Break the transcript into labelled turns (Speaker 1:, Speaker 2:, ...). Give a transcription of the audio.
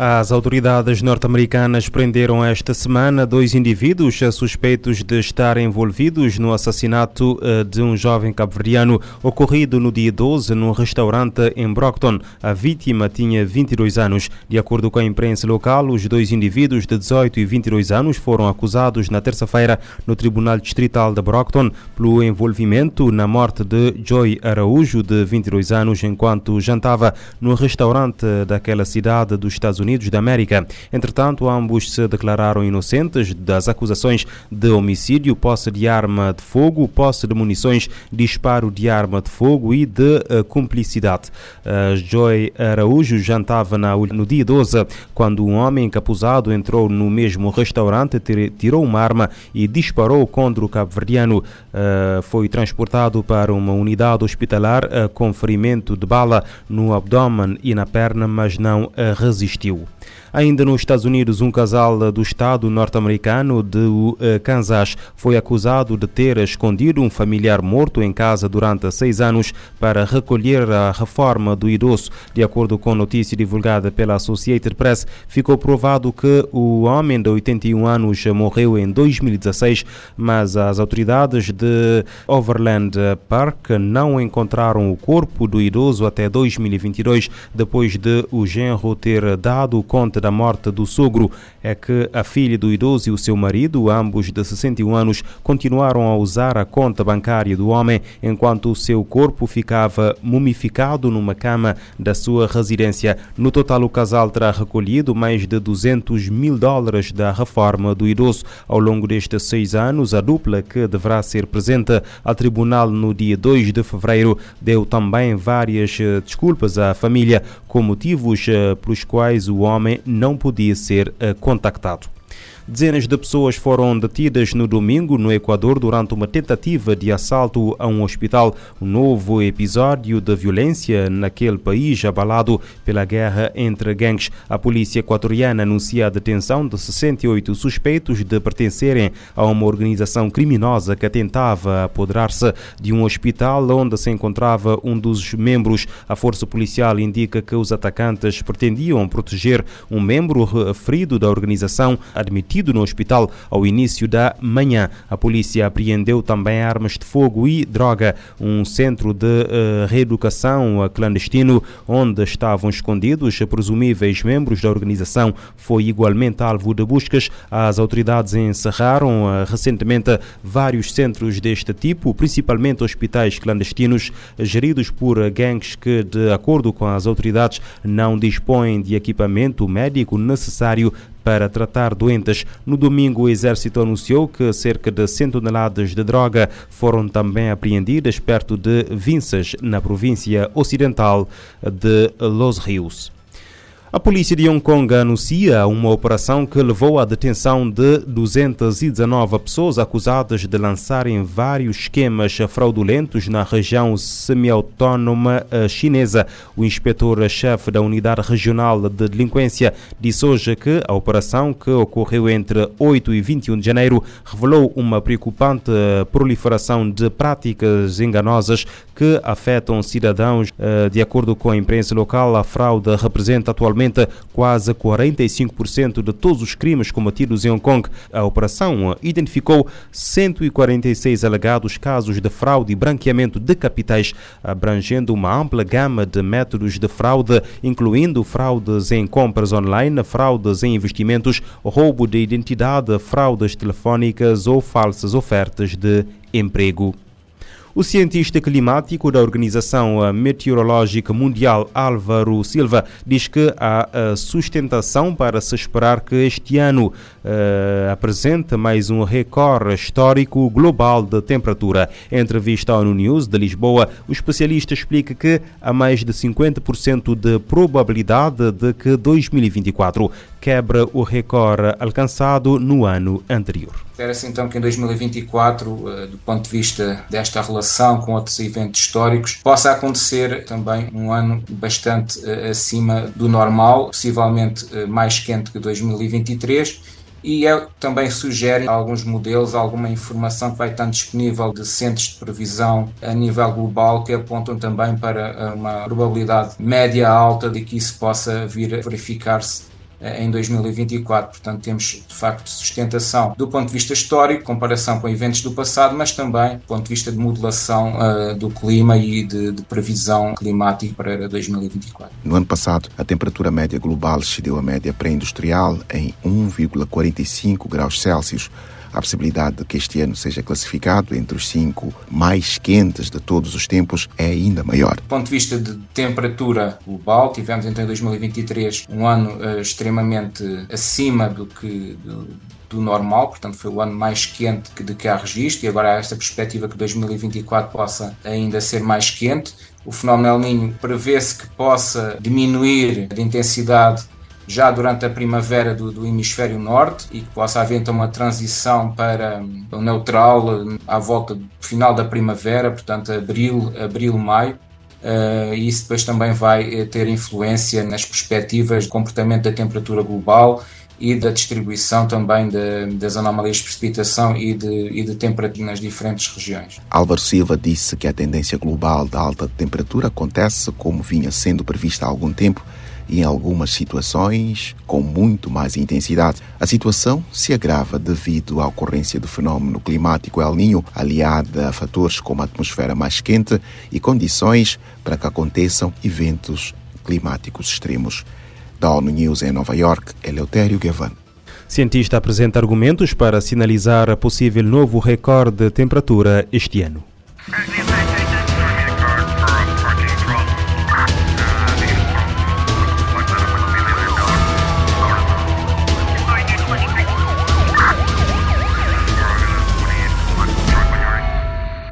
Speaker 1: As autoridades norte-americanas prenderam esta semana dois indivíduos suspeitos de estarem envolvidos no assassinato eh, de um jovem cabo-verdiano ocorrido no dia 12 num restaurante em Brockton. A vítima tinha 22 anos. De acordo com a imprensa local, os dois indivíduos de 18 e 22 anos foram acusados na terça-feira no Tribunal Distrital de Brockton pelo envolvimento na morte de Joy Araújo, de 22 anos, enquanto jantava no restaurante daquela cidade dos Estados Unidos Unidos da América. Entretanto, ambos se declararam inocentes das acusações de homicídio, posse de arma de fogo, posse de munições, disparo de arma de fogo e de uh, cumplicidade. Uh, Joy Araújo jantava na, no dia 12 quando um homem encapuzado entrou no mesmo restaurante, tirou uma arma e disparou contra o cabo-verdiano. Uh, foi transportado para uma unidade hospitalar uh, com ferimento de bala no abdômen e na perna, mas não uh, resistiu. Brasil. Ainda nos Estados Unidos, um casal do estado norte-americano de eh, Kansas foi acusado de ter escondido um familiar morto em casa durante seis anos para recolher a reforma do idoso. De acordo com notícia divulgada pela Associated Press, ficou provado que o homem de 81 anos morreu em 2016, mas as autoridades de Overland Park não encontraram o corpo do idoso até 2022, depois de o genro ter dado conta da morte do sogro é que a filha do idoso e o seu marido, ambos de 61 anos, continuaram a usar a conta bancária do homem enquanto o seu corpo ficava mumificado numa cama da sua residência. No total, o casal terá recolhido mais de 200 mil dólares da reforma do idoso. Ao longo destes seis anos, a dupla, que deverá ser presente ao tribunal no dia 2 de fevereiro, deu também várias eh, desculpas à família com motivos eh, pelos quais o homem não podia ser eh, contactado. Dezenas de pessoas foram detidas no domingo no Equador durante uma tentativa de assalto a um hospital. Um novo episódio de violência naquele país abalado pela guerra entre gangues. A polícia equatoriana anuncia a detenção de 68 suspeitos de pertencerem a uma organização criminosa que tentava apoderar-se de um hospital onde se encontrava um dos membros. A força policial indica que os atacantes pretendiam proteger um membro ferido da organização admitido no hospital ao início da manhã. A polícia apreendeu também armas de fogo e droga. Um centro de uh, reeducação clandestino onde estavam escondidos presumíveis membros da organização foi igualmente alvo de buscas. As autoridades encerraram uh, recentemente vários centros deste tipo, principalmente hospitais clandestinos geridos por gangues que, de acordo com as autoridades, não dispõem de equipamento médico necessário para tratar doentes. No domingo, o Exército anunciou que cerca de 100 toneladas de droga foram também apreendidas perto de Vinças, na província ocidental de Los Rios. A polícia de Hong Kong anuncia uma operação que levou à detenção de 219 pessoas acusadas de lançarem vários esquemas fraudulentos na região semi-autónoma eh, chinesa. O inspetor-chefe da Unidade Regional de Delinquência disse hoje que a operação, que ocorreu entre 8 e 21 de janeiro, revelou uma preocupante eh, proliferação de práticas enganosas que afetam cidadãos. Eh, de acordo com a imprensa local, a fraude representa atualmente atualmente quase 45% de todos os crimes cometidos em Hong Kong. A operação identificou 146 alegados casos de fraude e branqueamento de capitais, abrangendo uma ampla gama de métodos de fraude, incluindo fraudes em compras online, fraudes em investimentos, roubo de identidade, fraudes telefónicas ou falsas ofertas de emprego. O cientista climático da Organização Meteorológica Mundial, Álvaro Silva, diz que há sustentação para se esperar que este ano uh, apresente mais um recorde histórico global de temperatura. Em entrevista ao News de Lisboa, o especialista explica que há mais de 50% de probabilidade de que 2024 quebra o recorde alcançado no ano anterior.
Speaker 2: Espera-se então que em 2024, eh, do ponto de vista desta relação com outros eventos históricos, possa acontecer também um ano bastante eh, acima do normal, possivelmente eh, mais quente que 2023 e é, também sugere alguns modelos, alguma informação que vai estar disponível de centros de previsão a nível global que apontam também para uma probabilidade média alta de que isso possa vir a verificar-se em 2024. Portanto, temos de facto sustentação do ponto de vista histórico, comparação com eventos do passado, mas também do ponto de vista de modelação uh, do clima e de, de, previsão climática para 2024.
Speaker 3: No ano passado, a temperatura média global excedeu a média pré-industrial em 1,45 graus Celsius a possibilidade de que este ano seja classificado entre os cinco mais quentes de todos os tempos é ainda maior. Do
Speaker 2: ponto de vista de temperatura global, tivemos então em 2023 um ano uh, extremamente acima do que. Do, do normal, portanto foi o ano mais quente de que há registro e agora há esta perspectiva que 2024 possa ainda ser mais quente. O fenómeno El Niño prevê-se que possa diminuir de intensidade já durante a primavera do, do, hemisfério norte e que possa haver então uma transição para o neutral à volta do final da primavera, portanto abril, abril maio. Uh, e isso depois também vai eh, ter influência nas perspectivas de comportamento da temperatura global e da distribuição também de, das anomalias de precipitação e de, e de temperatura nas diferentes regiões.
Speaker 3: Álvaro Silva disse que a tendência global da alta temperatura acontece como vinha sendo prevista há algum tempo e em algumas situações com muito mais intensidade. A situação se agrava devido à ocorrência do fenômeno climático El Niño, aliada a fatores como a atmosfera mais quente e condições para que aconteçam eventos climáticos extremos. Da ONU News em Nova York, Eleutério Gavan.
Speaker 1: Cientista apresenta argumentos para sinalizar a possível novo recorde de temperatura este ano.